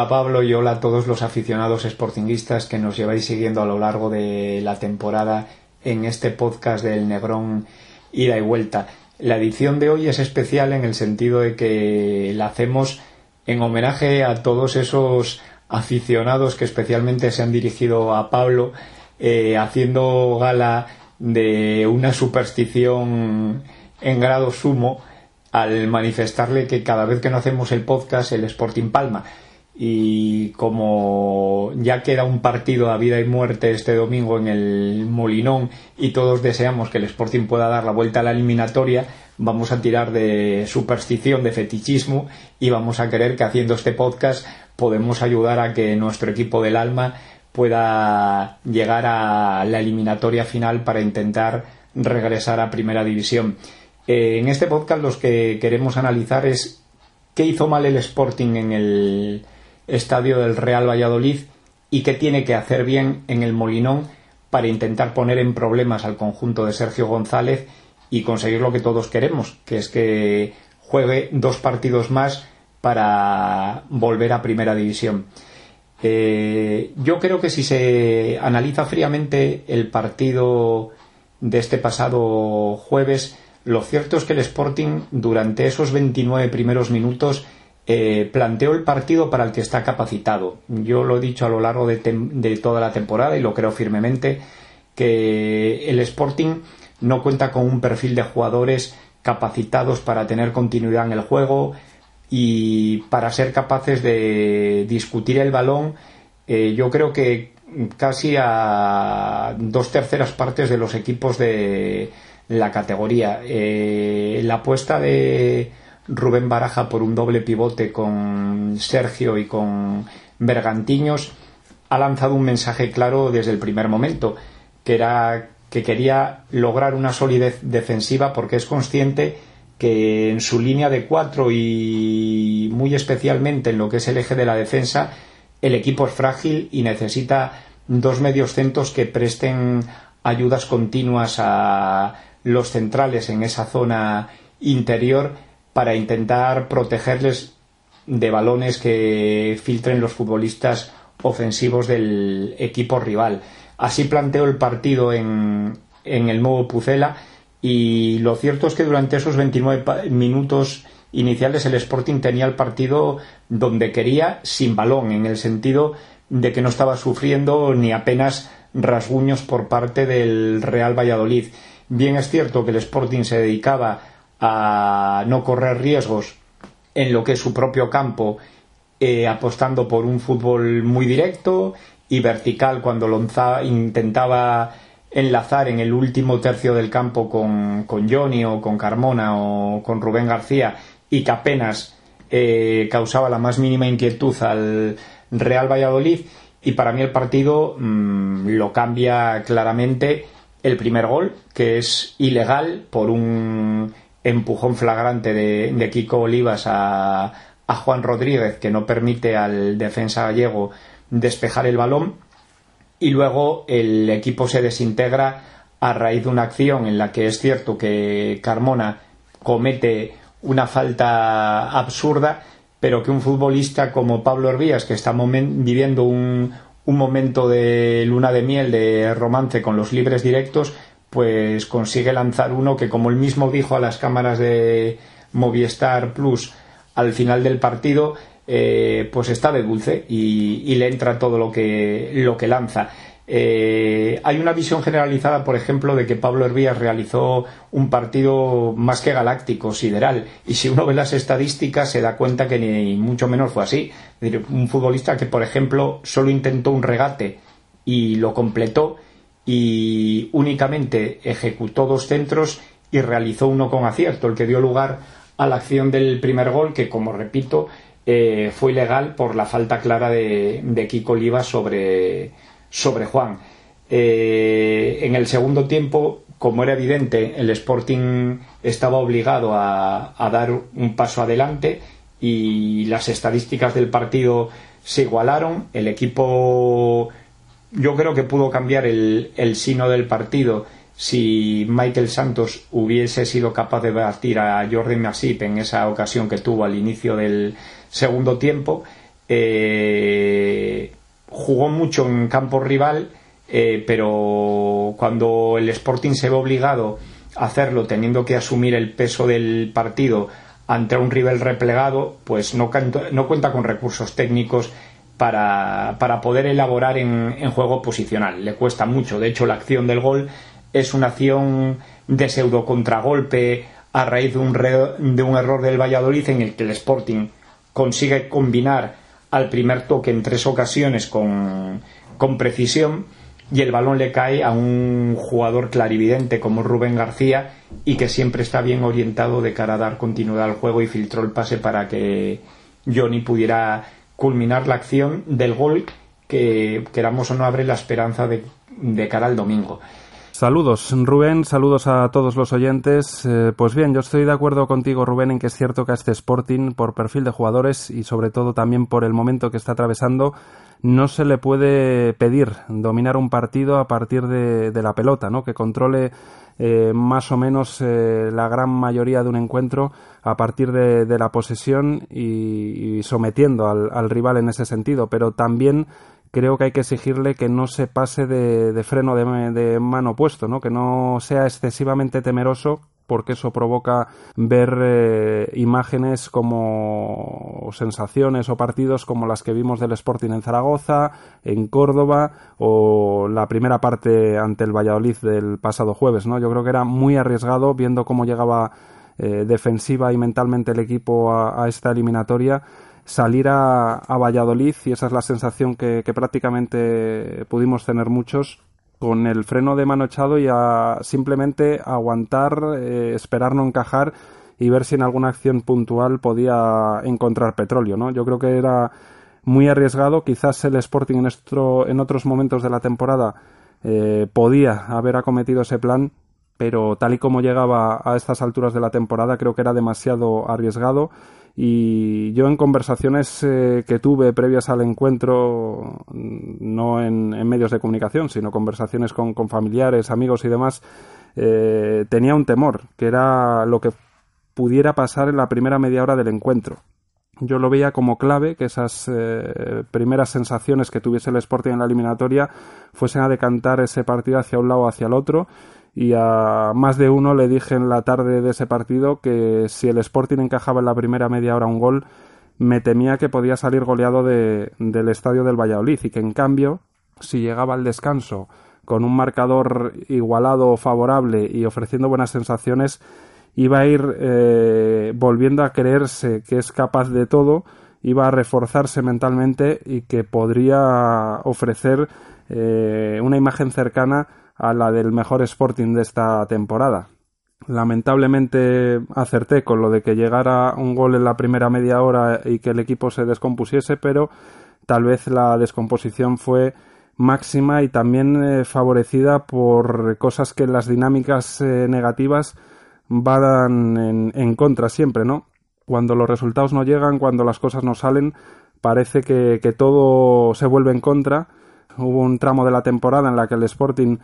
Hola Pablo y hola a todos los aficionados sportinguistas que nos lleváis siguiendo a lo largo de la temporada en este podcast del Negrón ida y vuelta. La edición de hoy es especial en el sentido de que la hacemos en homenaje a todos esos aficionados que especialmente se han dirigido a Pablo eh, haciendo gala de una superstición en grado sumo al manifestarle que cada vez que no hacemos el podcast el Sporting Palma y como ya queda un partido a vida y muerte este domingo en el Molinón y todos deseamos que el Sporting pueda dar la vuelta a la eliminatoria, vamos a tirar de superstición, de fetichismo y vamos a querer que haciendo este podcast podemos ayudar a que nuestro equipo del alma pueda llegar a la eliminatoria final para intentar regresar a primera división. Eh, en este podcast los que queremos analizar es qué hizo mal el Sporting en el estadio del Real Valladolid y qué tiene que hacer bien en el Molinón para intentar poner en problemas al conjunto de Sergio González y conseguir lo que todos queremos, que es que juegue dos partidos más para volver a primera división. Eh, yo creo que si se analiza fríamente el partido de este pasado jueves, lo cierto es que el Sporting durante esos 29 primeros minutos eh, planteó el partido para el que está capacitado. Yo lo he dicho a lo largo de, toda la temporada y lo creo firmemente que el Sporting no cuenta con un perfil de jugadores capacitados para tener continuidad en el juego y para ser capaces de discutir el balón. Eh, yo creo que casi a dos terceras partes de los equipos de la categoría. Eh, la apuesta de Rubén Baraja por un doble pivote con Sergio y con Bergantiños ha lanzado un mensaje claro desde el primer momento, que era que quería lograr una solidez defensiva porque es consciente que en su línea de cuatro y muy especialmente en lo que es el eje de la defensa, el equipo es frágil y necesita dos medios centros que presten ayudas continuas a los centrales en esa zona interior para intentar protegerles de balones que filtren los futbolistas ofensivos del equipo rival. Así planteó el partido en, en el nuevo Pucela y lo cierto es que durante esos 29 minutos iniciales el Sporting tenía el partido donde quería sin balón, en el sentido de que no estaba sufriendo ni apenas rasguños por parte del Real Valladolid. Bien es cierto que el Sporting se dedicaba a no correr riesgos en lo que es su propio campo, eh, apostando por un fútbol muy directo y vertical cuando Lonza intentaba enlazar en el último tercio del campo con, con Johnny o con Carmona o con Rubén García y que apenas eh, causaba la más mínima inquietud al Real Valladolid. Y para mí el partido mm, lo cambia claramente el primer gol que es ilegal por un empujón flagrante de, Kiko Olivas a, a Juan Rodríguez que no permite al defensa gallego despejar el balón. Y luego el equipo se desintegra a raíz de una acción en la que es cierto que Carmona comete una falta absurda, pero que un futbolista como Pablo Herbías, que está viviendo un, un momento de luna de miel, de romance con los libres directos, pues consigue lanzar uno que, como él mismo dijo a las cámaras de Movistar Plus al final del partido, eh, pues está de dulce y, le entra todo lo que, lo que lanza. Eh, hay una visión generalizada, por ejemplo, de que Pablo Hervías realizó un partido más que galáctico, sideral, y si uno ve las estadísticas se da cuenta que ni mucho menos fue así. Un futbolista que, por ejemplo, solo intentó un regate y lo completó y únicamente ejecutó dos centros y realizó uno con acierto, el que dio lugar a la acción del primer gol, que como repito, eh, fue ilegal por la falta clara de, de Kiko Oliva sobre, sobre Juan. Eh, en el segundo tiempo, como era evidente, el Sporting estaba obligado a, a, dar un paso adelante y las estadísticas del partido se igualaron. El equipo yo creo que pudo cambiar el, el sino del partido si Michael Santos hubiese sido capaz de batir a Jordi Masip en esa ocasión que tuvo al inicio del segundo tiempo. eh, jugó mucho en campo rival, eh, pero cuando el Sporting se ve obligado a hacerlo teniendo que asumir el peso del partido ante un rival replegado, pues no, no cuenta con recursos técnicos para, poder elaborar en, en, juego posicional. Le cuesta mucho. De hecho, la acción del gol es una acción de pseudo contragolpe a raíz de un, de un error del Valladolid en el que el Sporting consigue combinar al primer toque en tres ocasiones con, con precisión y el balón le cae a un jugador clarividente como Rubén García y que siempre está bien orientado de cara a dar continuidad al juego y filtró el pase para que Johnny pudiera culminar la acción del gol que queramos o no abre la esperanza de, de cara al domingo. Saludos, Rubén, saludos a todos los oyentes. Eh, pues bien, yo estoy de acuerdo contigo, Rubén, en que es cierto que a este Sporting, por perfil de jugadores y sobre todo también por el momento que está atravesando, no se le puede pedir dominar un partido a partir de, la pelota, ¿no? Que controle eh, más o menos eh, la gran mayoría de un encuentro a partir de, la posesión y, sometiendo al, al, rival en ese sentido, pero también creo que hay que exigirle que no se pase de, freno de, mano puesto, ¿no? que no sea excesivamente temeroso porque eso provoca ver eh, imágenes como sensaciones o partidos como las que vimos del Sporting en Zaragoza, en Córdoba o la primera parte ante el Valladolid del pasado jueves, ¿no? Yo creo que era muy arriesgado viendo cómo llegaba eh, defensiva y mentalmente el equipo a esta eliminatoria salir a, Valladolid y esa es la sensación que, prácticamente pudimos tener muchos con el freno de mano echado y a simplemente aguantar, eh, esperar no encajar y ver si en alguna acción puntual podía encontrar petróleo, ¿no? Yo creo que era muy arriesgado, quizás el Sporting en, en otros momentos de la temporada eh, podía haber acometido ese plan, pero tal y como llegaba a estas alturas de la temporada creo que era demasiado arriesgado y yo en conversaciones eh, que tuve previas al encuentro, no en, medios de comunicación, sino conversaciones con, familiares, amigos y demás, eh, tenía un temor, que era lo que pudiera pasar en la primera media hora del encuentro. Yo lo veía como clave que esas eh, primeras sensaciones que tuviese el Sporting en la eliminatoria fuesen a decantar ese partido hacia un lado o hacia el otro y a más de uno le dije en la tarde de ese partido que si el Sporting encajaba en la primera media hora un gol, me temía que podía salir goleado de, del estadio del Valladolid. Y que en cambio, si llegaba al descanso con un marcador igualado favorable y ofreciendo buenas sensaciones, iba a ir eh, volviendo a creerse que es capaz de todo, iba a reforzarse mentalmente y que podría ofrecer eh, una imagen cercana a la del mejor Sporting de esta temporada. Lamentablemente acerté con lo de que llegara un gol en la primera media hora y que el equipo se descompusiese, pero tal vez la descomposición fue máxima y también eh, favorecida por cosas que las dinámicas eh, negativas van en, contra siempre, ¿no? Cuando los resultados no llegan, cuando las cosas no salen, parece que, que todo se vuelve en contra. Hubo un tramo de la temporada en la que el Sporting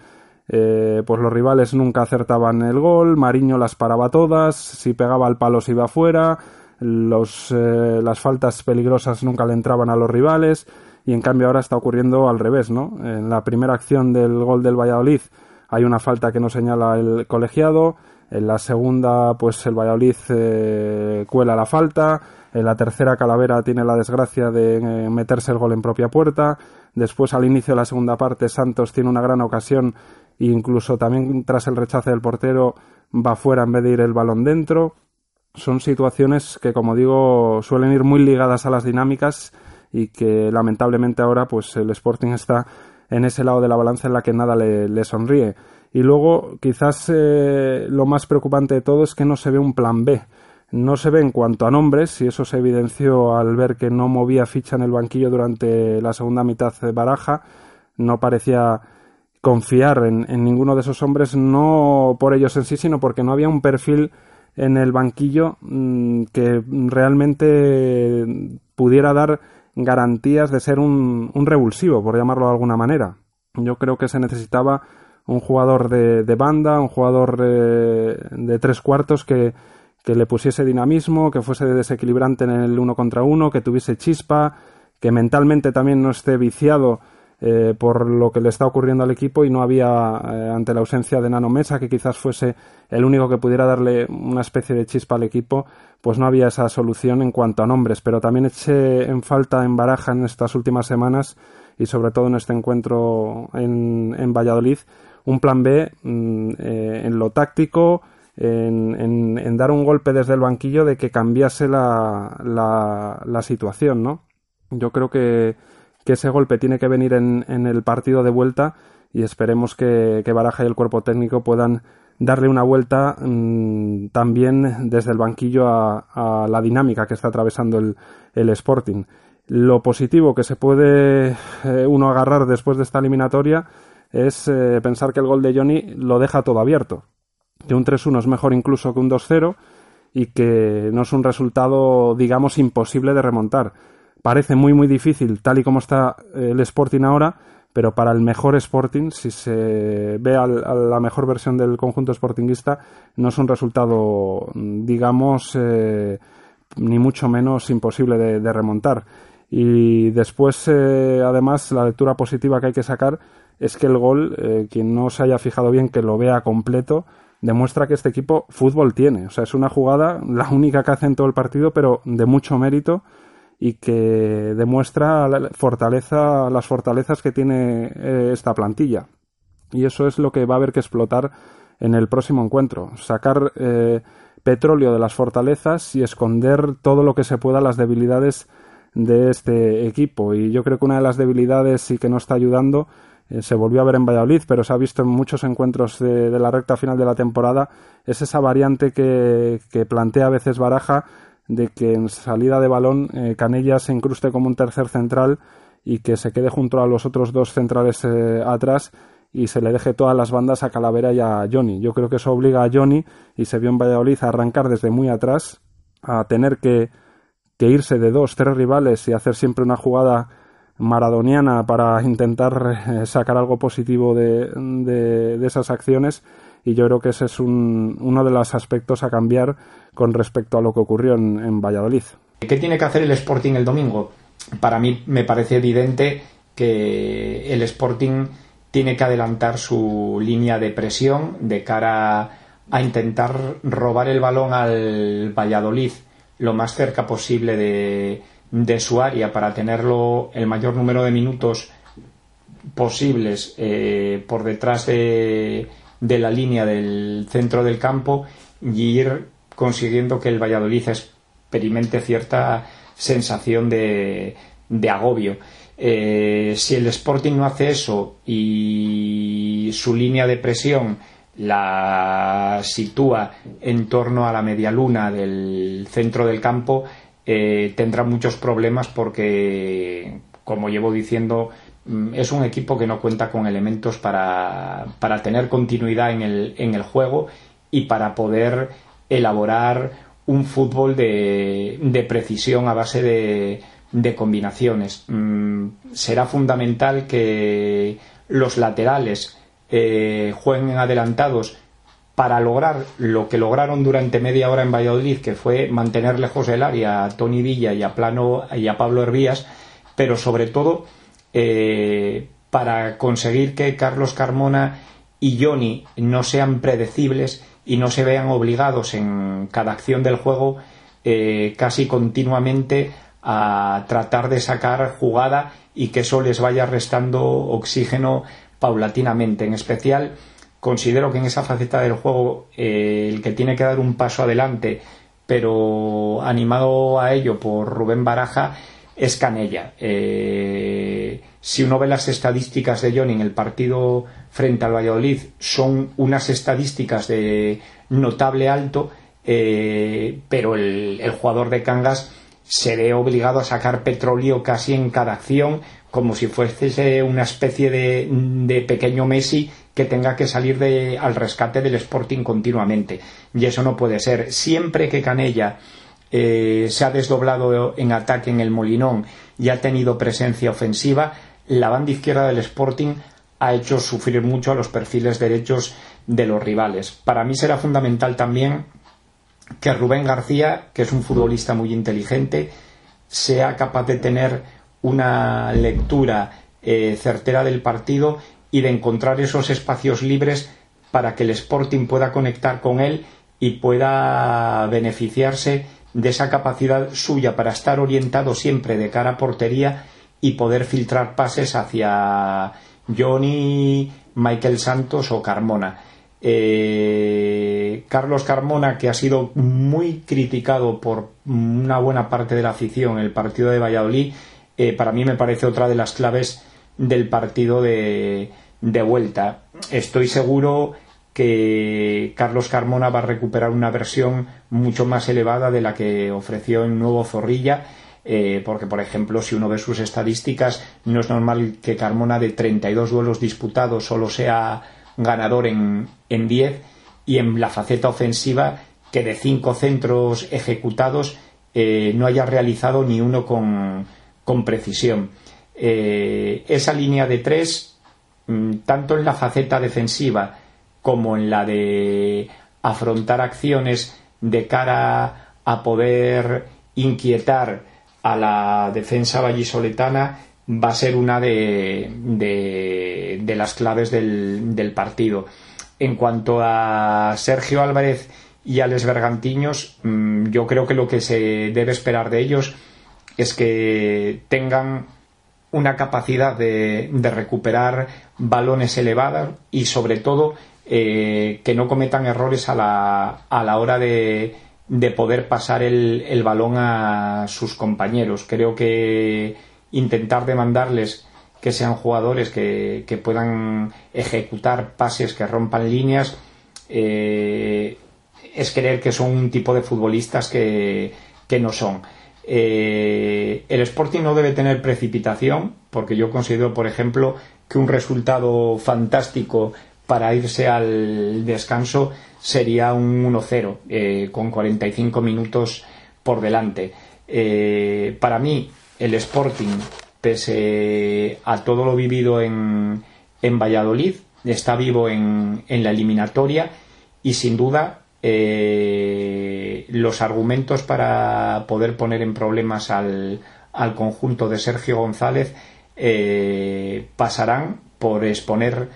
eh, pues los rivales nunca acertaban el gol, Mariño las paraba todas, si pegaba al palo se iba fuera, los, eh, las faltas peligrosas nunca le entraban a los rivales y en cambio ahora está ocurriendo al revés, ¿no? En la primera acción del gol del Valladolid hay una falta que no señala el colegiado, en la segunda pues el Valladolid eh, cuela la falta, en la tercera Calavera tiene la desgracia de meterse el gol en propia puerta, después al inicio de la segunda parte Santos tiene una gran ocasión incluso también tras el rechace del portero va fuera en vez de ir el balón dentro. Son situaciones que, como digo, suelen ir muy ligadas a las dinámicas y que lamentablemente ahora pues el Sporting está en ese lado de la balanza en la que nada le, sonríe. Y luego, quizás eh, lo más preocupante de todo es que no se ve un plan B. No se ve en cuanto a nombres, y eso se evidenció al ver que no movía ficha en el banquillo durante la segunda mitad de baraja. No parecía confiar en, ninguno de esos hombres, no por ellos en sí, sino porque no había un perfil en el banquillo mm, que realmente pudiera dar garantías de ser un, revulsivo, por llamarlo de alguna manera. Yo creo que se necesitaba un jugador de, banda, un jugador eh, de tres cuartos que, que, le pusiese dinamismo, que fuese desequilibrante en el uno contra uno, que tuviese chispa, que mentalmente también no esté viciado eh, por lo que le está ocurriendo al equipo y no había, eh, ante la ausencia de Nano Mesa, que quizás fuese el único que pudiera darle una especie de chispa al equipo, pues no había esa solución en cuanto a nombres. Pero también eché en falta en baraja en estas últimas semanas y sobre todo en este encuentro en, en Valladolid un plan B mm, eh, en lo táctico, en, en, dar un golpe desde el banquillo de que cambiase la, la, situación, ¿no? Yo creo que, que, ese golpe tiene que venir en, el partido de vuelta y esperemos que, que, Baraja y el cuerpo técnico puedan darle una vuelta mm, también desde el banquillo a, la dinámica que está atravesando el, el Sporting. Lo positivo que se puede eh, uno agarrar después de esta eliminatoria es eh, pensar que el gol de Johnny lo deja todo abierto. Que un 3-1 es mejor incluso que un 2-0 y que no es un resultado, digamos, imposible de remontar. Parece muy, muy difícil, tal y como está el Sporting ahora, pero para el mejor Sporting, si se ve a la mejor versión del conjunto sportinguista, no es un resultado, digamos, eh, ni mucho menos imposible de, remontar. Y después, eh, además, la lectura positiva que hay que sacar es que el gol, eh, quien no se haya fijado bien que lo vea completo, demuestra que este equipo fútbol tiene. O sea, es una jugada, la única que hace en todo el partido, pero de mucho mérito y que demuestra la fortaleza, las fortalezas que tiene eh, esta plantilla. Y eso es lo que va a haber que explotar en el próximo encuentro. Sacar eh, petróleo de las fortalezas y esconder todo lo que se pueda las debilidades de este equipo. Y yo creo que una de las debilidades y que no está ayudando eh, se volvió a ver en Valladolid, pero se ha visto en muchos encuentros de, la recta final de la temporada, es esa variante que, plantea a veces Baraja de que en salida de balón eh, Canella se incruste como un tercer central y que se quede junto a los otros dos centrales eh, atrás y se le deje todas las bandas a Calavera y a Johnny. Yo creo que eso obliga a Johnny, y se vio en Valladolid, a arrancar desde muy atrás, a tener que, que irse de dos, tres rivales y hacer siempre una jugada maradoniana para intentar eh, sacar algo positivo de, de, esas acciones y yo creo que ese es un, uno de los aspectos a cambiar con respecto a lo que ocurrió en, Valladolid. ¿Qué tiene que hacer el Sporting el domingo? Para mí me parece evidente que el Sporting tiene que adelantar su línea de presión de cara a intentar robar el balón al Valladolid lo más cerca posible de, de su área para tenerlo el mayor número de minutos posibles eh, por detrás de, de, la línea del centro del campo y ir consiguiendo que el Valladolid experimente cierta sensación de, de agobio. Eh, si el Sporting no hace eso y su línea de presión la sitúa en torno a la media luna del centro del campo, eh, tendrá muchos problemas porque, como llevo diciendo, es un equipo que no cuenta con elementos para, para tener continuidad en el, en el juego y para poder elaborar un fútbol de, de precisión a base de, de combinaciones. Mm, será fundamental que los laterales eh, jueguen adelantados para lograr lo que lograron durante media hora en Valladolid, que fue mantener lejos del área a Tony Villa y a, Plano, y a Pablo Hervías, pero sobre todo eh, para conseguir que Carlos Carmona y Johnny no sean predecibles y no se vean obligados en cada acción del juego eh, casi continuamente a tratar de sacar jugada y que eso les vaya restando oxígeno paulatinamente, en especial considero que en esa faceta del juego eh, el que tiene que dar un paso adelante, pero animado a ello por Rubén Baraja, es Canella. Eh, si uno ve las estadísticas de Johnny en el partido frente al Valladolid, son unas estadísticas de notable alto, eh, pero el, jugador de Cangas se ve obligado a sacar petróleo casi en cada acción, como si fuese una especie de, de pequeño Messi que tenga que salir de, al rescate del Sporting continuamente. Y eso no puede ser. Siempre que Canella eh, se ha desdoblado en ataque en el Molinón y ha tenido presencia ofensiva, la banda izquierda del Sporting ha hecho sufrir mucho a los perfiles derechos de los rivales. Para mí será fundamental también que Rubén García, que es un futbolista muy inteligente, sea capaz de tener una lectura eh, certera del partido y de encontrar esos espacios libres para que el Sporting pueda conectar con él y pueda beneficiarse de esa capacidad suya para estar orientado siempre de cara a portería y poder filtrar pases hacia Johnny, Michael Santos o Carmona. Eh, Carlos Carmona, que ha sido muy criticado por una buena parte de la afición en el partido de Valladolid, eh, para mí me parece otra de las claves del partido de, de vuelta. Estoy seguro que Carlos Carmona va a recuperar una versión mucho más elevada de la que ofreció en Nuevo Zorrilla. Eh, porque, por ejemplo, si uno ve sus estadísticas, no es normal que Carmona de 32 duelos disputados solo sea ganador en, en 10 y en la faceta ofensiva que de cinco centros ejecutados eh, no haya realizado ni uno con, con precisión. Eh, esa línea de tres, mm, tanto en la faceta defensiva como en la de afrontar acciones de cara a poder inquietar a la defensa vallisoletana, va a ser una de, de, las claves del, del, partido. En cuanto a Sergio Álvarez y a Les Bergantiños, mm, yo creo que lo que se debe esperar de ellos es que tengan una capacidad de, de recuperar balones elevados y sobre todo eh, que no cometan errores a la, a la hora de, de poder pasar el, el, balón a sus compañeros. Creo que intentar demandarles que sean jugadores que, que puedan ejecutar pases que rompan líneas eh, es creer que son un tipo de futbolistas que, que no son. Eh, el Sporting no debe tener precipitación, porque yo considero, por ejemplo, que un resultado fantástico para irse al descanso sería un 1-0 eh, con 45 minutos por delante. Eh, para mí, el Sporting, pese a todo lo vivido en, en Valladolid, está vivo en, en, la eliminatoria y sin duda eh, los argumentos para poder poner en problemas al, al conjunto de Sergio González eh, pasarán por exponer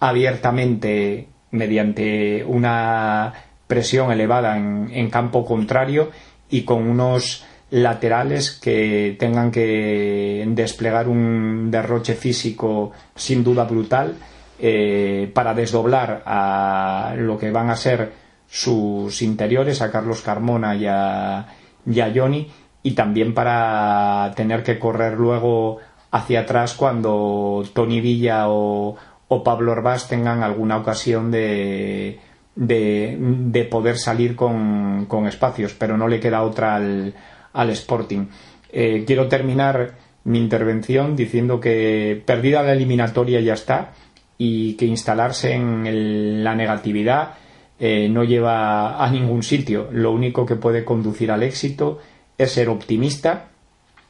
abiertamente mediante una presión elevada en, campo contrario y con unos laterales que tengan que desplegar un derroche físico sin duda brutal eh, para desdoblar a lo que van a ser sus interiores, a Carlos Carmona y a, y a Johnny, y también para tener que correr luego hacia atrás cuando Tony Villa o, o Pablo Orbás tengan alguna ocasión de, de, de poder salir con, con, espacios, pero no le queda otra al, al Sporting. Eh, quiero terminar mi intervención diciendo que perdida la eliminatoria ya está y que instalarse en la negatividad eh, no lleva a ningún sitio. Lo único que puede conducir al éxito es ser optimista,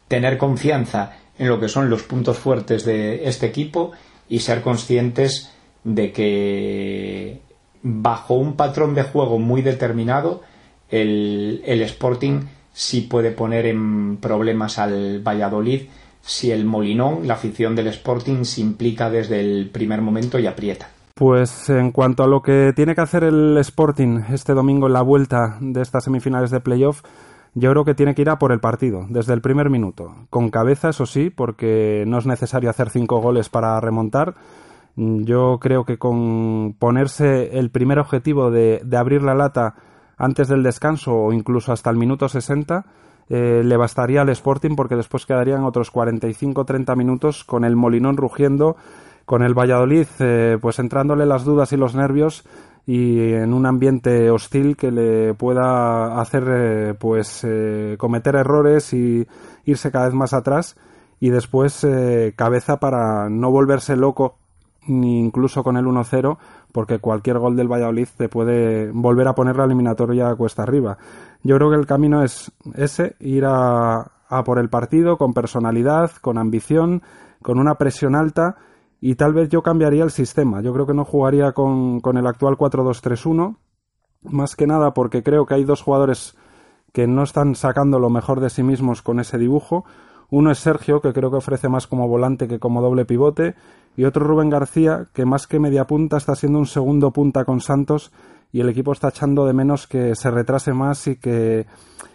tener confianza en lo que son los puntos fuertes de este equipo y ser conscientes de que bajo un patrón de juego muy determinado el, el Sporting sí puede poner en problemas al Valladolid si el Molinón, la afición del Sporting, se implica desde el primer momento y aprieta. Pues en cuanto a lo que tiene que hacer el Sporting este domingo en la vuelta de estas semifinales de playoff, yo creo que tiene que ir a por el partido, desde el primer minuto. Con cabeza, eso sí, porque no es necesario hacer cinco goles para remontar. Yo creo que con ponerse el primer objetivo de, de abrir la lata antes del descanso o incluso hasta el minuto 60, eh, le bastaría al Sporting porque después quedarían otros 45-30 minutos con el Molinón rugiendo, con el Valladolid eh, pues entrándole las dudas y los nervios y en un ambiente hostil que le pueda hacer eh, pues eh, cometer errores y irse cada vez más atrás y después eh, cabeza para no volverse loco ni incluso con el 1-0 porque cualquier gol del Valladolid te puede volver a poner la eliminatoria a cuesta arriba. Yo creo que el camino es ese, ir a, a por el partido con personalidad, con ambición, con una presión alta y tal vez yo cambiaría el sistema. Yo creo que no jugaría con, con el actual 4-2-3-1, más que nada porque creo que hay dos jugadores que no están sacando lo mejor de sí mismos con ese dibujo. Uno es Sergio, que creo que ofrece más como volante que como doble pivote, y otro Rubén García, que más que media punta está siendo un segundo punta con Santos y el equipo está echando de menos que se retrase más y que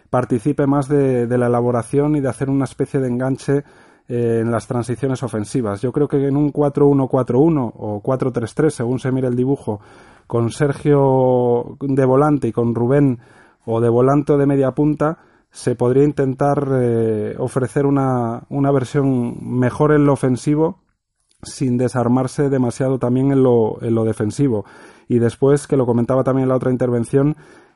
participe más de, la elaboración y de hacer una especie de enganche eh, en las transiciones ofensivas. Yo creo que en un 4-1-4-1 o 4-3-3, según se mire el dibujo, con Sergio de volante y con Rubén o de volante o de media punta, se podría intentar eh, ofrecer una, una versión mejor en lo ofensivo sin desarmarse demasiado también en lo, en lo defensivo. Y después, que lo comentaba también en la otra intervención,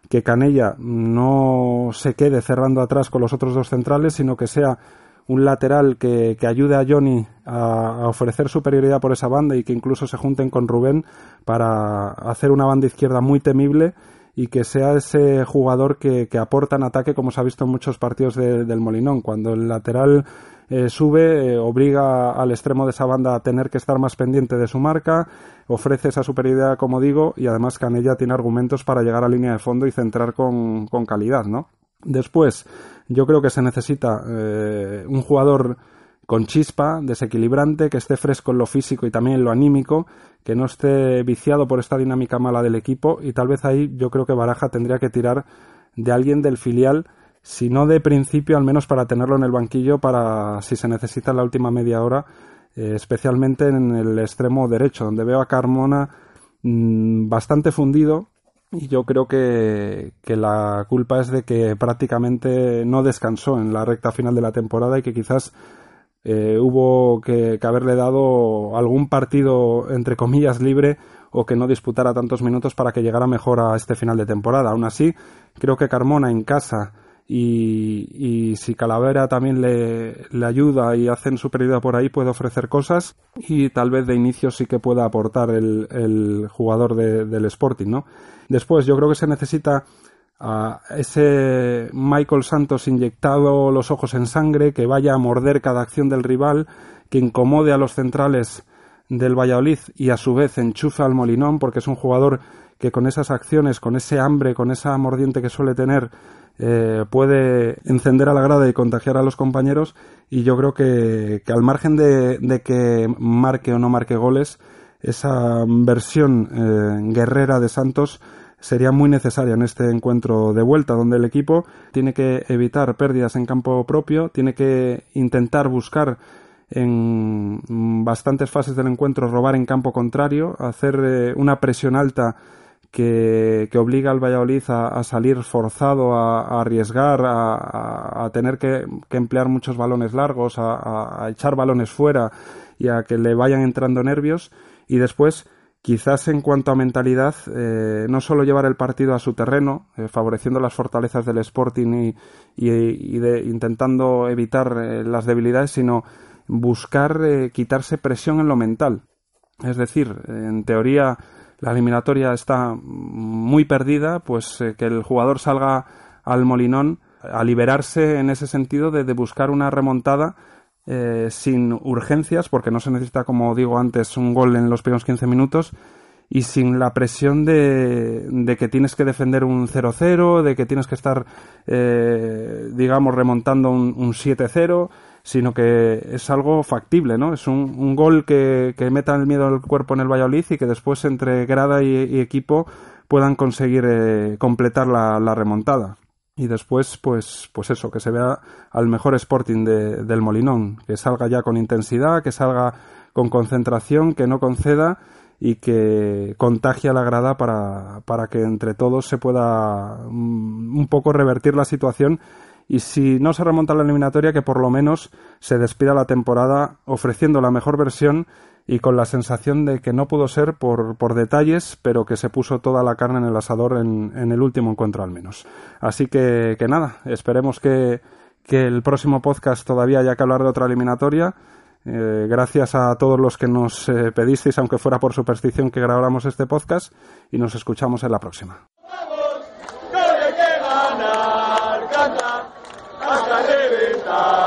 que Canella no se quede cerrando atrás con los otros dos centrales, sino que sea un lateral que, que ayude a Johnny a, ofrecer superioridad por esa banda y que incluso se junten con Rubén para hacer una banda izquierda muy temible y que sea ese jugador que, que aporta en ataque como se ha visto en muchos partidos del Molinón. Cuando el lateral eh, sube, eh, obliga al extremo de esa banda a tener que estar más pendiente de su marca, ofrece esa superioridad, como digo, y además Canella tiene argumentos para llegar a línea de fondo y centrar con, con calidad, ¿no? Después, yo creo que se necesita eh, un jugador con chispa, desequilibrante, que esté fresco en lo físico y también en lo anímico, que no esté viciado por esta dinámica mala del equipo y tal vez ahí yo creo que Baraja tendría que tirar de alguien del filial, si no de principio, al menos para tenerlo en el banquillo para si se necesita en la última media hora, eh, especialmente en el extremo derecho, donde veo a Carmona mm, bastante fundido, y yo creo que, que, la culpa es de que prácticamente no descansó en la recta final de la temporada y que quizás eh, hubo que, haberle dado algún partido, entre comillas, libre o que no disputara tantos minutos para que llegara mejor a este final de temporada. Aún así, creo que Carmona en casa y, si Calavera también le, ayuda y hacen superioridad por ahí, puede ofrecer cosas y tal vez de inicio sí que pueda aportar el, jugador del Sporting, ¿no? Después, yo creo que se necesita a ese Michael Santos inyectado los ojos en sangre, que vaya a morder cada acción del rival, que incomode a los centrales del Valladolid y a su vez enchufe al Molinón, porque es un jugador que con esas acciones, con ese hambre, con esa mordiente que suele tener, eh, puede encender a la grada y contagiar a los compañeros. Y yo creo que, al margen de, que marque o no marque goles, esa versión eh, guerrera de Santos sería muy necesaria en este encuentro de vuelta, donde el equipo tiene que evitar pérdidas en campo propio, tiene que intentar buscar en bastantes fases del encuentro robar en campo contrario, hacer eh, una presión alta que, obliga al Valladolid a, salir forzado, a, arriesgar, a, tener que, emplear muchos balones largos, a, echar balones fuera y a que le vayan entrando nervios y después Quizás en cuanto a mentalidad, eh, no solo llevar el partido a su terreno, eh, favoreciendo las fortalezas del Sporting y, intentando evitar eh, las debilidades, sino buscar quitarse presión en lo mental. Es decir, en teoría la eliminatoria está muy perdida, pues que el jugador salga al molinón a liberarse en ese sentido de buscar una remontada eh, sin urgencias, porque no se necesita, como digo antes, un gol en los primeros 15 minutos, y sin la presión de, de que tienes que defender un 0-0, de que tienes que estar, eh, digamos, remontando un, un 7-0, sino que es algo factible, ¿no? Es un, un gol que, que, meta el miedo al cuerpo en el Valladolid y que después entre grada y, equipo puedan conseguir eh, completar la, la remontada y después pues pues eso que se vea al mejor Sporting del Molinón que salga ya con intensidad que salga con concentración que no conceda y que contagie a la grada para, para que entre todos se pueda mm, un poco revertir la situación y si no se remonta a la eliminatoria que por lo menos se despida la temporada ofreciendo la mejor versión y con la sensación de que no pudo ser por, por detalles, pero que se puso toda la carne en el asador en, en el último encuentro al menos. Así que, que nada, esperemos que, que el próximo podcast todavía haya que hablar de otra eliminatoria. Eh, gracias a todos los que nos eh, pedisteis, aunque fuera por superstición, que grabáramos este podcast y nos escuchamos en la próxima. Allah.